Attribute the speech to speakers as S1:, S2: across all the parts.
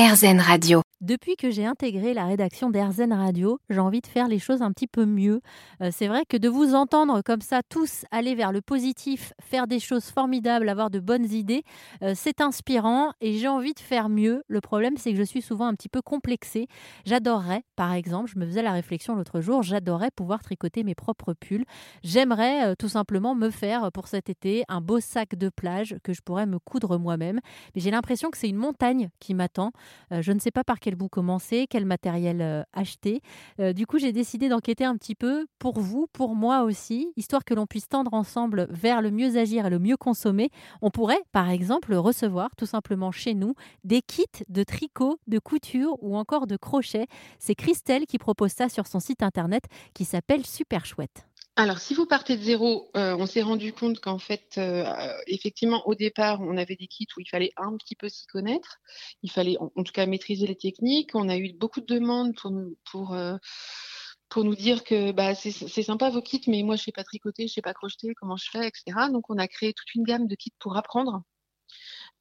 S1: RZN Radio.
S2: Depuis que j'ai intégré la rédaction d'Airzen Radio, j'ai envie de faire les choses un petit peu mieux. Euh, c'est vrai que de vous entendre comme ça, tous aller vers le positif, faire des choses formidables, avoir de bonnes idées, euh, c'est inspirant et j'ai envie de faire mieux. Le problème, c'est que je suis souvent un petit peu complexée. J'adorerais, par exemple, je me faisais la réflexion l'autre jour, j'adorerais pouvoir tricoter mes propres pulls. J'aimerais euh, tout simplement me faire pour cet été un beau sac de plage que je pourrais me coudre moi-même. Mais j'ai l'impression que c'est une montagne qui m'attend. je ne sais pas par quel bout commencer, quel matériel euh, acheter. Euh, du coup, j'ai décidé d'enquêter un petit peu pour vous, pour moi aussi, histoire que l'on puisse tendre ensemble vers le mieux agir et le mieux consommer. On pourrait, par exemple, recevoir tout simplement chez nous des kits de tricot, de couture ou encore de crochet. C'est Christelle qui propose ça sur son site internet qui s'appelle Super Chouette.
S3: Alors, si vous partez de zéro, euh, on s'est rendu compte qu'en fait, euh, effectivement, au départ, on avait des kits où il fallait un petit peu s'y connaître. Il fallait, en, tout cas, maîtriser les techniques. On a eu beaucoup de demandes pour nous, euh, dire que bah, c'est sympa vos kits, mais moi, je ne sais pas tricoter, je ne sais pas crocheter, comment je fais, etc. Donc, on a créé toute une gamme de kits pour apprendre.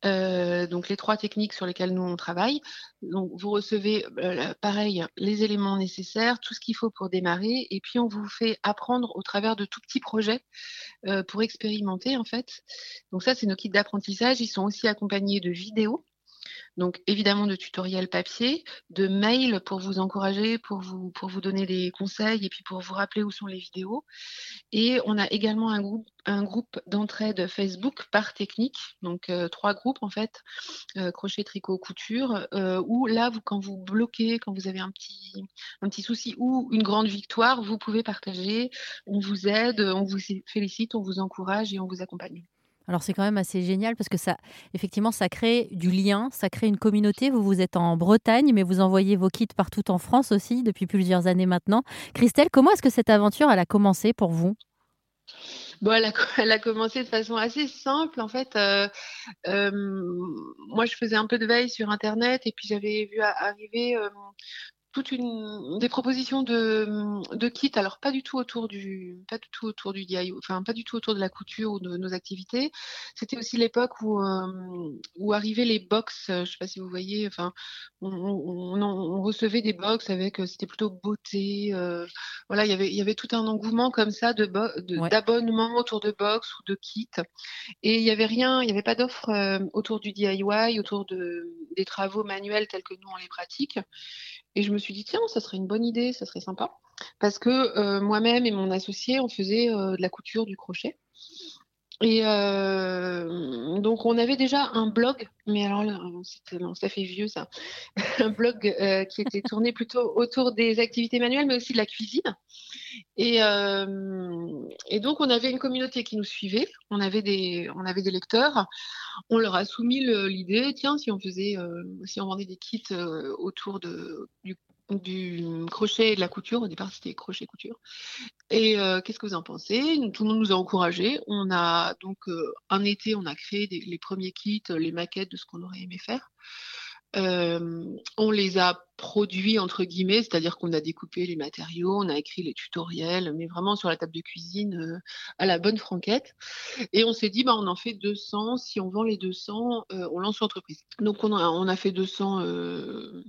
S3: Euh, donc les trois techniques sur lesquelles nous on travaille. Donc vous recevez euh, pareil les éléments nécessaires, tout ce qu'il faut pour démarrer, et puis on vous fait apprendre au travers de tout petits projets euh, pour expérimenter en fait. Donc ça c'est nos kits d'apprentissage. Ils sont aussi accompagnés de vidéos donc évidemment de tutoriels papier, de mails pour vous encourager, pour vous, donner des conseils et puis pour vous rappeler où sont les vidéos. Et on a également un groupe, un groupe d'entraide Facebook par technique, donc euh, trois groupes en fait, euh, crochet, tricot, couture, euh, où là, quand vous bloquez, quand vous avez un petit souci ou une grande victoire, vous pouvez partager, on vous aide, on vous félicite, on vous encourage et on vous accompagne.
S2: Alors c'est quand même assez génial parce que ça, effectivement, ça crée du lien, ça crée une communauté. Vous, vous êtes en Bretagne, mais vous envoyez vos kits partout en France aussi depuis plusieurs années maintenant. Christelle, comment est-ce que cette aventure elle a commencé pour vous?
S3: Bon, elle a, commencé de façon assez simple. En fait, euh, euh, moi, je faisais un peu de veille sur Internet et puis j'avais vu arriver euh, toute une des propositions de, de kits, alors pas du tout autour du pas du tout autour du DIY, enfin pas du tout autour de la couture ou de nos activités. C'était aussi l'époque où euh, où arrivaient les box, je sais pas si vous voyez, enfin on, on, on recevait des box avec euh, c'était plutôt beauté, euh, voilà il y avait il y avait tout un engouement comme ça de d'abonnement autour de box ou de kits et il y avait rien, il y avait pas d'offre autour du DIY, autour de des travaux manuels tels que nous on les pratique. Et je me suis dit, tiens, ça serait une bonne idée, ça serait sympa. Parce que euh, moi-même et mon associé, on faisait euh, de la couture, du crochet. Et euh, donc, on avait déjà un blog, mais alors ça fait vieux ça, un blog qui était tourné plutôt autour des activités manuelles, mais aussi de la cuisine. Et, et, donc, on avait une communauté qui nous suivait, on avait des, on avait des lecteurs. On leur a soumis l'idée, tiens, si on faisait, si on vendait des kits autour de, du du crochet et de la couture. Au départ, c'était crochet couture. Et euh, qu'est-ce que vous en pensez? Tout le monde nous a encouragés. On a donc euh, un été, on a créé les premiers kits, les maquettes de ce qu'on aurait aimé faire. Euh, on les a produits entre guillemets, c'est-à-dire qu'on a découpé les matériaux, on a écrit les tutoriels, mais vraiment sur la table de cuisine à la bonne franquette. Et on s'est dit, bah, on en fait 200. Si on vend les 200, on lance l'entreprise. Donc on a, on a fait 200 euh,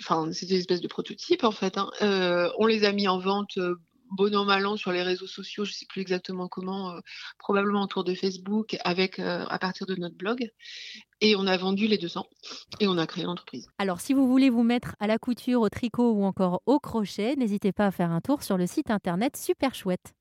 S3: enfin, c'était une espèce de prototype en fait. Hein. Euh, on les a mis en vente euh, bon an mal an sur les réseaux sociaux, je ne sais plus exactement comment, probablement autour de Facebook, avec à partir de notre blog. Et on a vendu les 200 et on a créé l'entreprise.
S2: Alors, si vous voulez vous mettre à la couture, au tricot ou encore au crochet, n'hésitez pas à faire un tour sur le site internet super chouette.